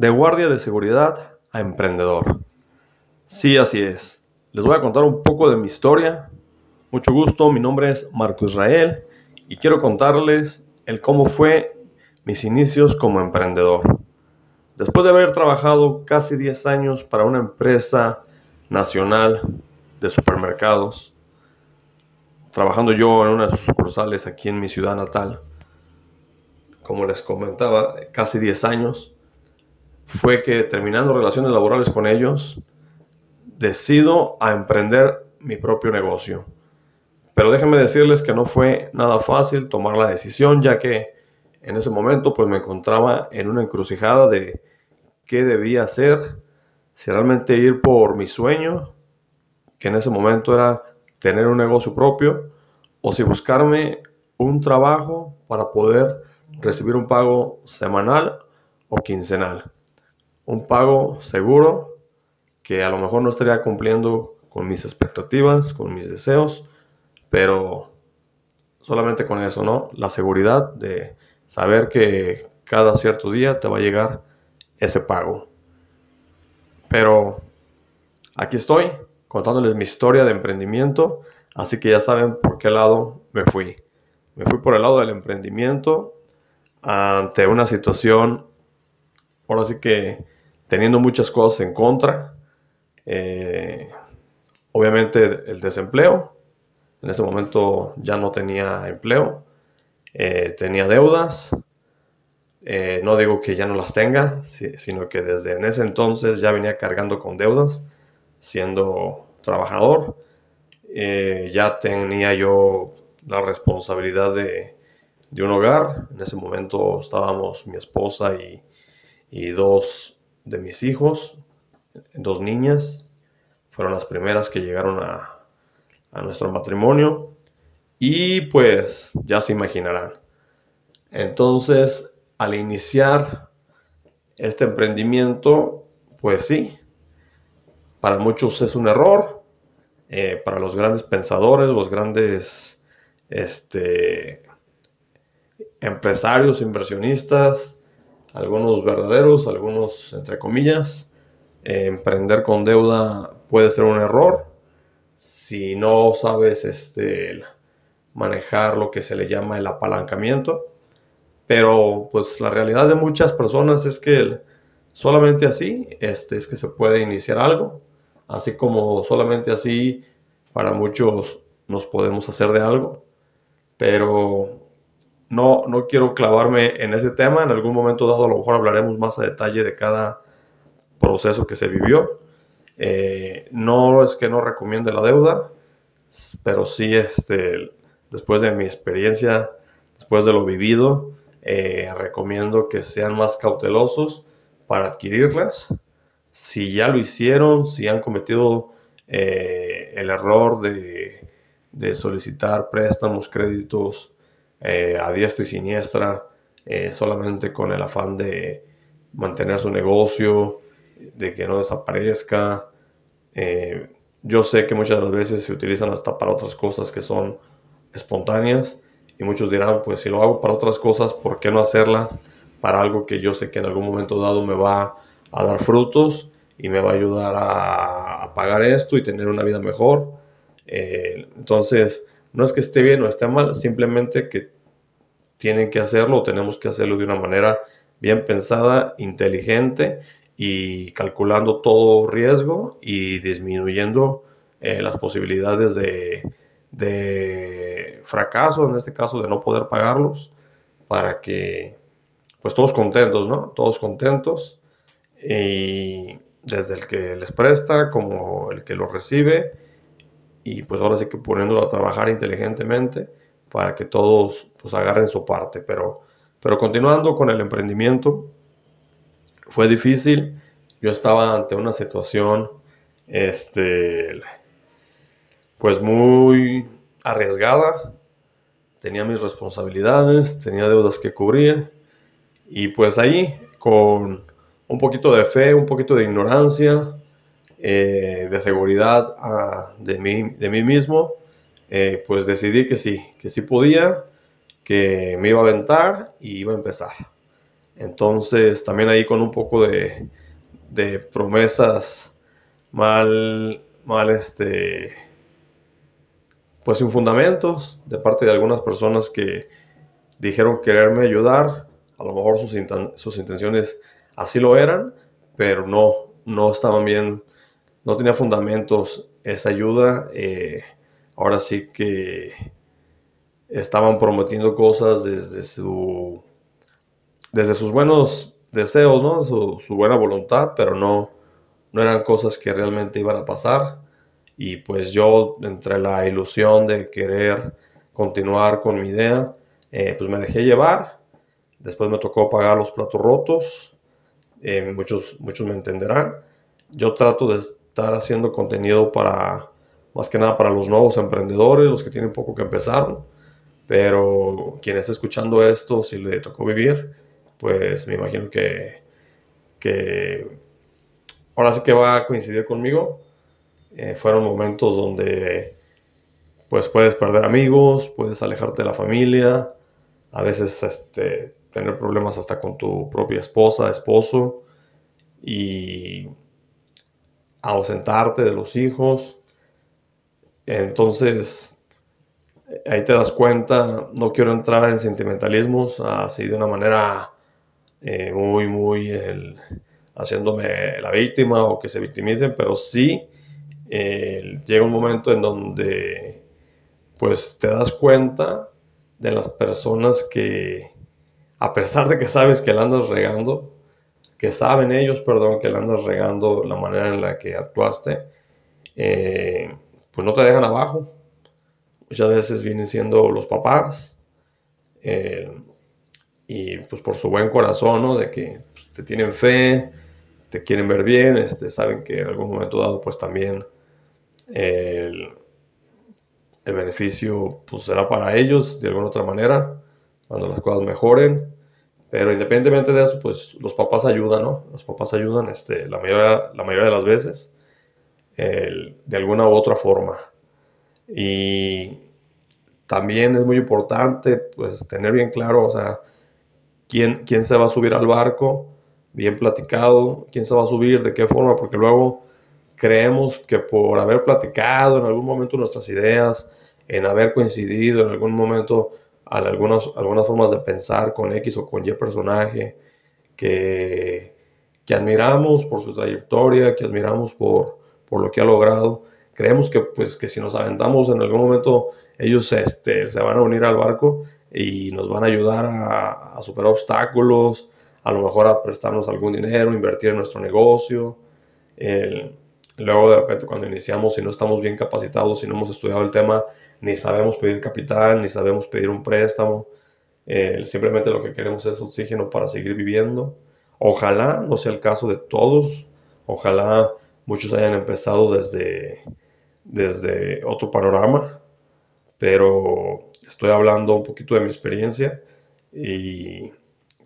De guardia de seguridad a emprendedor. Sí, así es. Les voy a contar un poco de mi historia. Mucho gusto, mi nombre es Marco Israel y quiero contarles el cómo fue mis inicios como emprendedor. Después de haber trabajado casi 10 años para una empresa nacional de supermercados, trabajando yo en unas sucursales aquí en mi ciudad natal, como les comentaba, casi 10 años, fue que terminando relaciones laborales con ellos, decido a emprender mi propio negocio. Pero déjenme decirles que no fue nada fácil tomar la decisión, ya que en ese momento pues me encontraba en una encrucijada de qué debía hacer, si realmente ir por mi sueño, que en ese momento era tener un negocio propio, o si buscarme un trabajo para poder recibir un pago semanal o quincenal un pago seguro que a lo mejor no estaría cumpliendo con mis expectativas, con mis deseos, pero solamente con eso, ¿no? La seguridad de saber que cada cierto día te va a llegar ese pago. Pero aquí estoy contándoles mi historia de emprendimiento, así que ya saben por qué lado me fui. Me fui por el lado del emprendimiento ante una situación, ahora sí que teniendo muchas cosas en contra. Eh, obviamente el desempleo. En ese momento ya no tenía empleo. Eh, tenía deudas. Eh, no digo que ya no las tenga, sino que desde en ese entonces ya venía cargando con deudas, siendo trabajador. ya tenía yo la responsabilidad de, un hogar. En ese momento estábamos mi esposa y, y dos de mis hijos, dos niñas, fueron las primeras que llegaron a, nuestro matrimonio y pues ya se imaginarán. Entonces, al iniciar este emprendimiento, pues sí, para muchos es un error, eh, para los grandes pensadores, los grandes este, empresarios, inversionistas, algunos verdaderos, algunos entre comillas. Eh, emprender con deuda puede ser un error si no sabes este, manejar lo que se le llama el apalancamiento. Pero pues la realidad de muchas personas es que solamente así este, es que se puede iniciar algo. Así como solamente así para muchos nos podemos hacer de algo. Pero no, no quiero clavarme en ese tema. En algún momento dado a lo mejor hablaremos más a detalle de cada proceso que se vivió. Eh, no es que no recomiende la deuda, pero sí este, después de mi experiencia, después de lo vivido, eh, recomiendo que sean más cautelosos para adquirirlas. Si ya lo hicieron, si han cometido eh, el error de, de solicitar préstamos, créditos, eh, a diestra y siniestra, eh, solamente con el afán de mantener su negocio, de que no desaparezca. Eh, yo sé que muchas de las veces se utilizan hasta para otras cosas que son espontáneas y muchos dirán, pues si lo hago para otras cosas, ¿por qué no hacerlas para algo que yo sé que en algún momento dado me va a dar frutos y me va a ayudar a, pagar esto y tener una vida mejor? entonces, no es que esté bien o esté mal, simplemente que tienen que hacerlo o tenemos que hacerlo de una manera bien pensada, inteligente y calculando todo riesgo y disminuyendo eh, las posibilidades de, fracaso, en este caso de no poder pagarlos, para que pues todos contentos, ¿no? Todos contentos y desde el que les presta como el que lo recibe y pues ahora sí que poniéndolo a trabajar inteligentemente para que todos pues agarren su parte. Pero, pero continuando con el emprendimiento, fue difícil. Yo estaba ante una situación, este, pues muy arriesgada. Tenía mis responsabilidades, tenía deudas que cubrir. Y pues ahí, con un poquito de fe, un poquito de ignorancia, eh, de seguridad ah, de, mí, de mí mismo, eh, pues decidí que sí, que sí podía, que me iba a aventar y iba a empezar. Entonces, también ahí con un poco de, de promesas mal, mal, este, pues sin fundamentos de parte de algunas personas que dijeron quererme ayudar. A lo mejor sus, sus intenciones así lo eran, pero no, no estaban bien, no tenía fundamentos esa ayuda. Eh, ahora sí que estaban prometiendo cosas desde su desde sus buenos deseos, ¿no? Su, buena voluntad, pero no, no eran cosas que realmente iban a pasar. Y pues yo, entre la ilusión de querer continuar con mi idea, eh, pues me dejé llevar. Después me tocó pagar los platos rotos. Eh, muchos, muchos me entenderán. Yo trato de estar haciendo contenido para, más que nada para los nuevos emprendedores, los que tienen poco que empezar. Pero quien esté escuchando esto, si le tocó vivir, pues me imagino que, ahora sí que va a coincidir conmigo. Eh, fueron momentos donde pues puedes perder amigos, puedes alejarte de la familia, a veces este, tener problemas hasta con tu propia esposa, esposo, y ausentarte de los hijos. Entonces, ahí te das cuenta, no quiero entrar en sentimentalismos así de una manera eh, muy, muy haciéndome la víctima o que se victimicen, pero sí llega un momento en donde pues te das cuenta de las personas que a pesar de que sabes que la andas regando, que saben ellos, perdón, que la andas regando la manera en la que actuaste, eh, pues no te dejan abajo. Muchas veces vienen siendo los papás, eh, y pues por su buen corazón, ¿no? De que pues, te tienen fe, te quieren ver bien, este, saben que en algún momento dado pues también el, el beneficio pues será para ellos de alguna otra manera, cuando las cosas mejoren. Pero independientemente de eso, pues los papás ayudan, ¿no? Los papás ayudan este, la, mayoría, la mayoría de las veces, de alguna u otra forma. Y también es muy importante, pues, tener bien claro, o sea, quién, quién se va a subir al barco, bien platicado, quién se va a subir, de qué forma, porque luego creemos que por haber platicado en algún momento nuestras ideas, en haber coincidido en algún momento en algunas, algunas formas de pensar con X o con Y personaje, que, que admiramos por su trayectoria, que admiramos por, por lo que ha logrado, creemos que, pues, que si nos aventamos en algún momento ellos este, se van a unir al barco y nos van a ayudar a, superar obstáculos, a lo mejor a prestarnos algún dinero, invertir en nuestro negocio. luego de repente cuando iniciamos, si no estamos bien capacitados, si no hemos estudiado el tema, ni sabemos pedir capital, ni sabemos pedir un préstamo. simplemente lo que queremos es oxígeno para seguir viviendo. Ojalá no sea el caso de todos. Ojalá muchos hayan empezado desde, desde otro panorama. Pero estoy hablando un poquito de mi experiencia y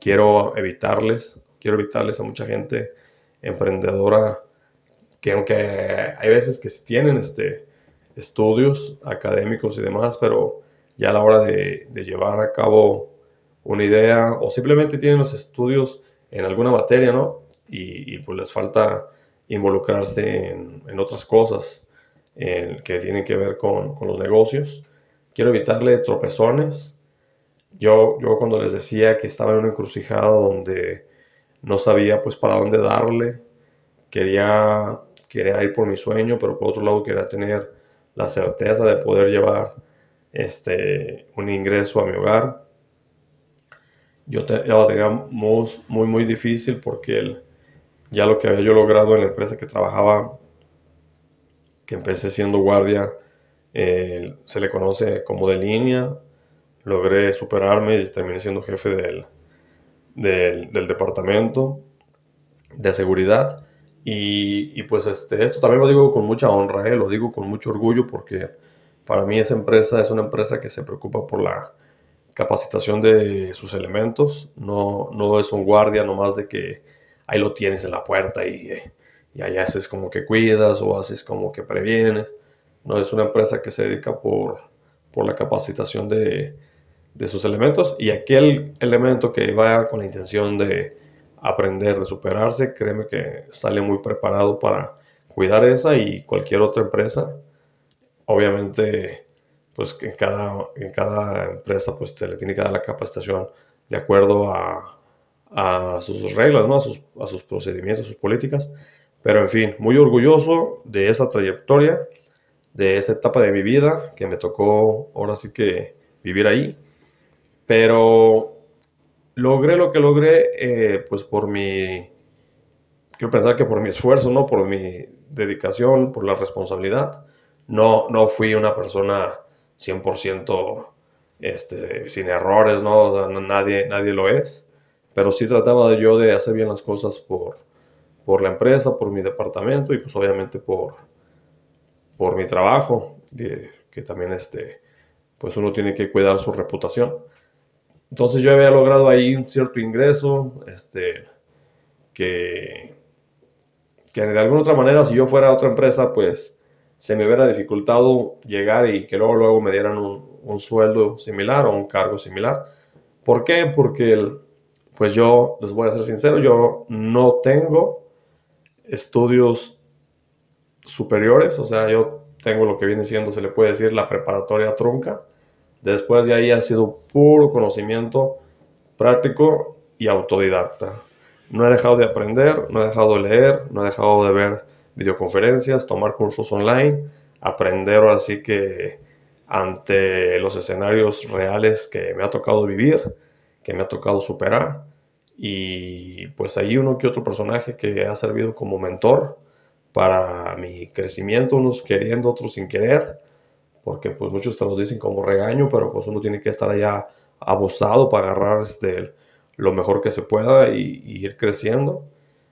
quiero evitarles, quiero evitarles a mucha gente emprendedora que aunque hay veces que tienen este, estudios académicos y demás, pero ya a la hora de, llevar a cabo una idea o simplemente tienen los estudios en alguna materia, ¿no? Y, pues les falta involucrarse en, otras cosas que tienen que ver con, con los negocios quiero evitarle tropezones. Yo, yo cuando les decía que estaba en una encrucijada donde no sabía pues para dónde darle, quería, quería ir por mi sueño, pero por otro lado quería tener la certeza de poder llevar este, un ingreso a mi hogar. Yo lo tenía muy, muy, difícil porque ya lo que había yo logrado en la empresa que trabajaba, que empecé siendo guardia, eh, se le conoce como de línea. Logré superarme y terminé siendo jefe del, del, departamento de seguridad. Y, pues este, esto también lo digo con mucha honra, eh, lo digo con mucho orgullo porque para mí esa empresa es una empresa que se preocupa por la capacitación de sus elementos. No, no es un guardia nomás de que ahí lo tienes en la puerta y, y ahí haces como que cuidas o haces como que previenes no es una empresa que se dedica por, por la capacitación de, de sus elementos y aquel elemento que vaya con la intención de aprender, de superarse, créeme que sale muy preparado para cuidar esa y cualquier otra empresa. Obviamente, pues en cada, en cada empresa pues se le tiene que dar la capacitación de acuerdo a, a sus reglas, ¿no? a, sus, a sus procedimientos, sus políticas. Pero en fin, muy orgulloso de esa trayectoria, de esa etapa de mi vida que me tocó ahora sí que vivir ahí. Pero logré lo que logré, eh, pues por mi, quiero pensar que por mi esfuerzo, ¿no? Por mi dedicación, por la responsabilidad. No, no fui una persona 100% este, sin errores, ¿no? nadie, nadie lo es. Pero sí trataba yo de hacer bien las cosas por, por la empresa, por mi departamento y pues obviamente por, por mi trabajo, que también este, pues uno tiene que cuidar su reputación. Entonces yo había logrado ahí un cierto ingreso, este, que, que de alguna otra manera si yo fuera a otra empresa, pues se me hubiera dificultado llegar y que luego, luego me dieran un, sueldo similar o un cargo similar. ¿Por qué? Porque, pues yo, les voy a ser sincero, yo no tengo estudios superiores, o sea, yo tengo lo que viene siendo, se le puede decir, la preparatoria trunca. Después de ahí ha sido puro conocimiento práctico y autodidacta. No he dejado de aprender, no he dejado de leer, no he dejado de ver videoconferencias, tomar cursos online, aprender así que ante los escenarios reales que me ha tocado vivir, que me ha tocado superar. Y pues ahí uno que otro personaje que ha servido como mentor para mi crecimiento, unos queriendo, otros sin querer porque pues muchos te lo dicen como regaño, pero pues uno tiene que estar allá abusado para agarrar este, lo mejor que se pueda y, ir creciendo.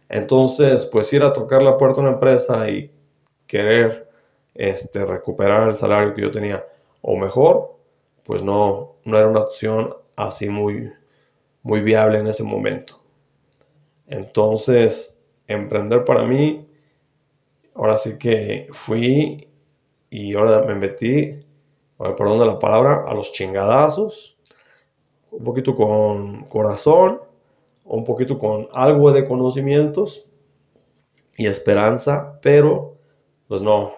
Entonces, pues ir a tocar la puerta de una empresa y querer este, recuperar el salario que yo tenía o mejor, pues no, no era una opción así muy, muy viable en ese momento. Entonces, emprender para mí, ahora sí que fui y ahora me metí, perdón de la palabra, a los chingadazos, un poquito con corazón, un poquito con algo de conocimientos y esperanza, pero pues no,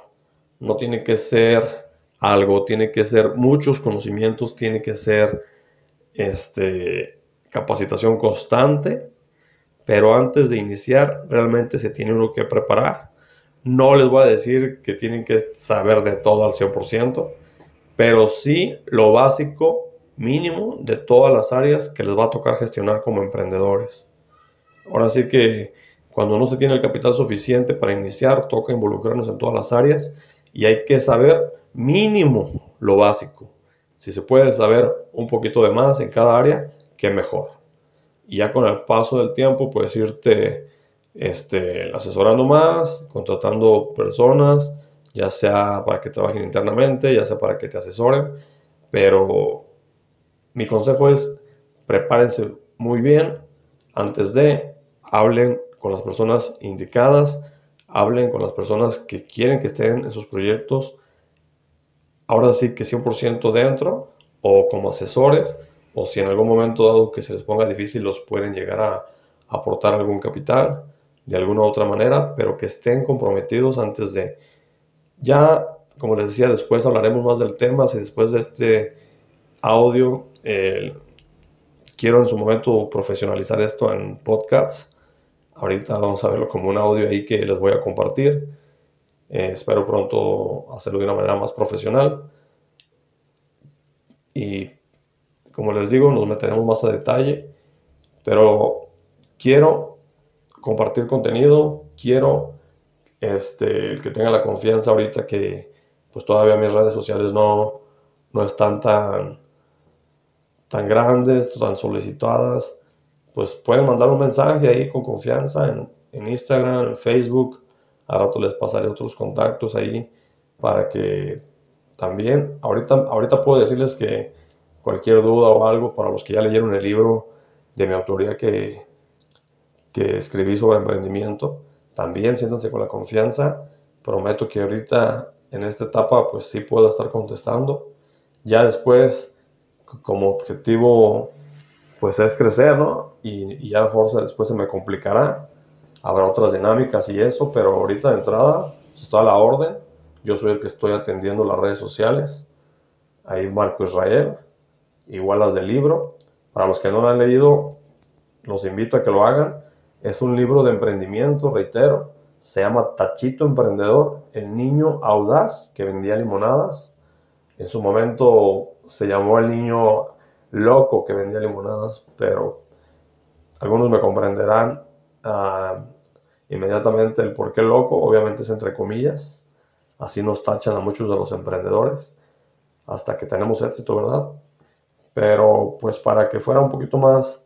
no tiene que ser algo, tiene que ser muchos conocimientos, tiene que ser este, capacitación constante, pero antes de iniciar realmente se tiene uno que preparar no les voy a decir que tienen que saber de todo al 100%, pero sí lo básico mínimo de todas las áreas que les va a tocar gestionar como emprendedores. Ahora sí que cuando no se tiene el capital suficiente para iniciar, toca involucrarnos en todas las áreas y hay que saber mínimo lo básico. Si se puede saber un poquito de más en cada área, qué mejor. Y ya con el paso del tiempo, puedes irte este, asesorando más, contratando personas, ya sea para que trabajen internamente, ya sea para que te asesoren, pero mi consejo es prepárense muy bien antes de, hablen con las personas indicadas, hablen con las personas que quieren que estén en sus proyectos, ahora sí que 100% dentro o como asesores, o si en algún momento dado que se les ponga difícil los pueden llegar a aportar algún capital de alguna u otra manera, pero que estén comprometidos antes de... Ya, como les decía, después hablaremos más del tema, si después de este audio quiero en su momento profesionalizar esto en podcasts. Ahorita vamos a verlo como un audio ahí que les voy a compartir. Eh, espero pronto hacerlo de una manera más profesional. Y como les digo, nos meteremos más a detalle. Pero quiero compartir contenido, quiero este, el que tenga la confianza ahorita que pues todavía mis redes sociales no, no están tan, tan grandes, tan solicitadas, pues pueden mandar un mensaje ahí con confianza en, en Instagram, en Facebook. A rato les pasaré otros contactos ahí para que también, ahorita, ahorita puedo decirles que cualquier duda o algo para los que ya leyeron el libro de mi autoría que, que escribí sobre emprendimiento. También siéntanse con la confianza. Prometo que ahorita en esta etapa pues sí puedo estar contestando. Ya después, como objetivo pues es crecer, ¿no? Y, ya mejor después se me complicará. Habrá otras dinámicas y eso, pero ahorita de entrada pues, está a la orden. Yo soy el que estoy atendiendo las redes sociales. Ahí Marco Israel, igual las del libro. Para los que no lo han leído, los invito a que lo hagan. Es un libro de emprendimiento, reitero. Se llama Tachito Emprendedor, el niño audaz que vendía limonadas. En su momento se llamó el niño loco que vendía limonadas, pero algunos me comprenderán uh, inmediatamente el por qué loco, obviamente es entre comillas, así nos tachan a muchos de los emprendedores hasta que tenemos éxito, ¿verdad? Pero pues para que fuera un poquito más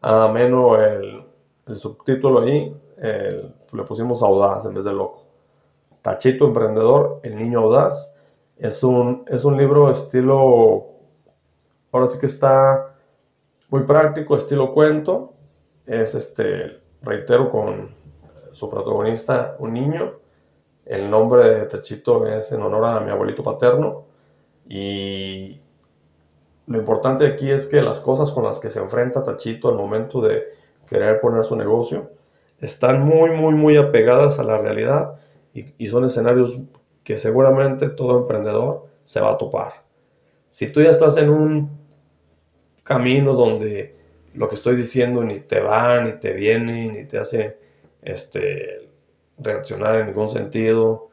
ameno el, el subtítulo ahí, le pusimos audaz en vez de loco. Tachito Emprendedor, el niño audaz, es un, es un libro estilo Ahora sí que está muy práctico, estilo cuento. Es este, reitero, con su protagonista, un niño. El nombre de Tachito es en honor a mi abuelito paterno. Y lo importante aquí es que las cosas con las que se enfrenta Tachito al momento de querer poner su negocio están muy, muy, muy apegadas a la realidad y, son escenarios que seguramente todo emprendedor se va a topar. Si tú ya estás en un caminos donde lo que estoy diciendo ni te va, ni te viene, ni te hace este, reaccionar en ningún sentido,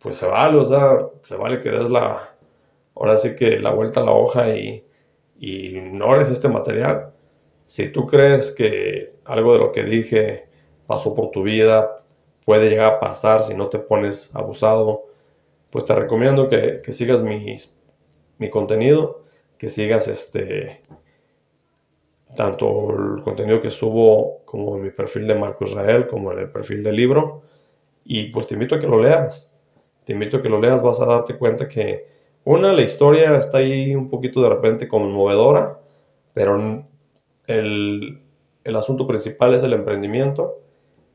pues se vale, o sea, se vale que des la, ahora sí que la vuelta a la hoja y, y ignores este material. Si tú crees que algo de lo que dije pasó por tu vida, puede llegar a pasar si no te pones abusado, pues te recomiendo que, que sigas mi contenido que sigas este tanto el contenido que subo como en mi perfil de Marco Israel, como en el perfil del libro. Y pues te invito a que lo leas. Te invito a que lo leas, vas a darte cuenta que una, la historia está ahí un poquito de repente conmovedora, pero el, el asunto principal es el emprendimiento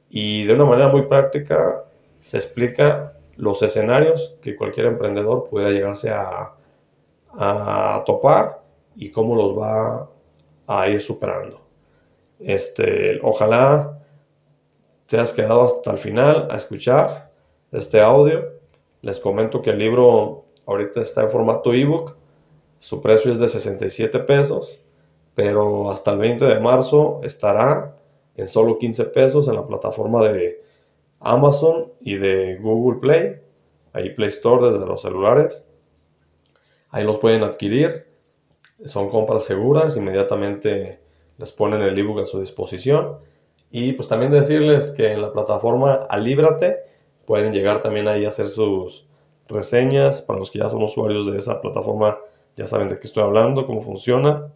y de una manera muy práctica se explica los escenarios que cualquier emprendedor pueda llegarse a, a topar y cómo los va a ir superando. Este, ojalá te has quedado hasta el final a escuchar este audio. Les comento que el libro ahorita está en formato ebook. Su precio es de 67 pesos, pero hasta el 20 de marzo estará en solo 15 pesos en la plataforma de Amazon y de Google Play, ahí Play Store desde los celulares. Ahí los pueden adquirir. Son compras seguras, inmediatamente les ponen el ebook a su disposición. Y pues también decirles que en la plataforma Alíbrate pueden llegar también ahí a hacer sus reseñas. Para los que ya son usuarios de esa plataforma ya saben de qué estoy hablando, cómo funciona.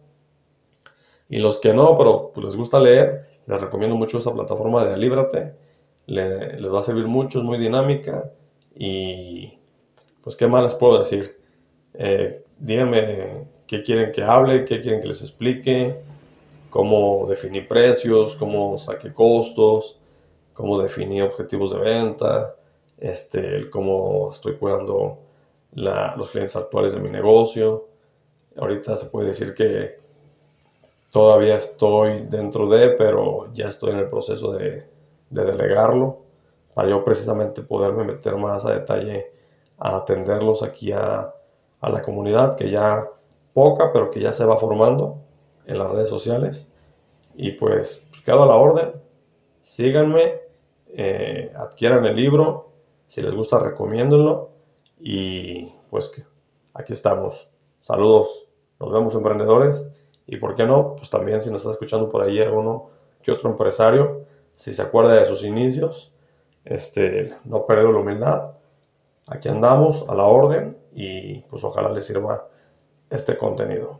Y los que no, pero pues, les gusta leer, les recomiendo mucho esa plataforma de Alíbrate. les va a servir mucho, es muy dinámica. Y pues qué más les puedo decir. Eh, díganme qué quieren que hable, qué quieren que les explique, cómo definir precios, cómo saqué costos, cómo definir objetivos de venta, este, cómo estoy cuidando los clientes actuales de mi negocio. Ahorita se puede decir que todavía estoy dentro de, pero ya estoy en el proceso de, de delegarlo para yo precisamente poderme meter más a detalle a atenderlos aquí a, la comunidad que ya poca, pero que ya se va formando en las redes sociales. Y pues quedo a la orden. Síganme, eh, adquieran el libro. Si les gusta, recomiéndenlo. Y pues aquí estamos. Saludos. Nos vemos emprendedores. Y por qué no, pues también si nos está escuchando por ahí alguno que otro empresario, si se acuerda de sus inicios, este, no perder la humildad. Aquí andamos a la orden y pues ojalá les sirva este contenido.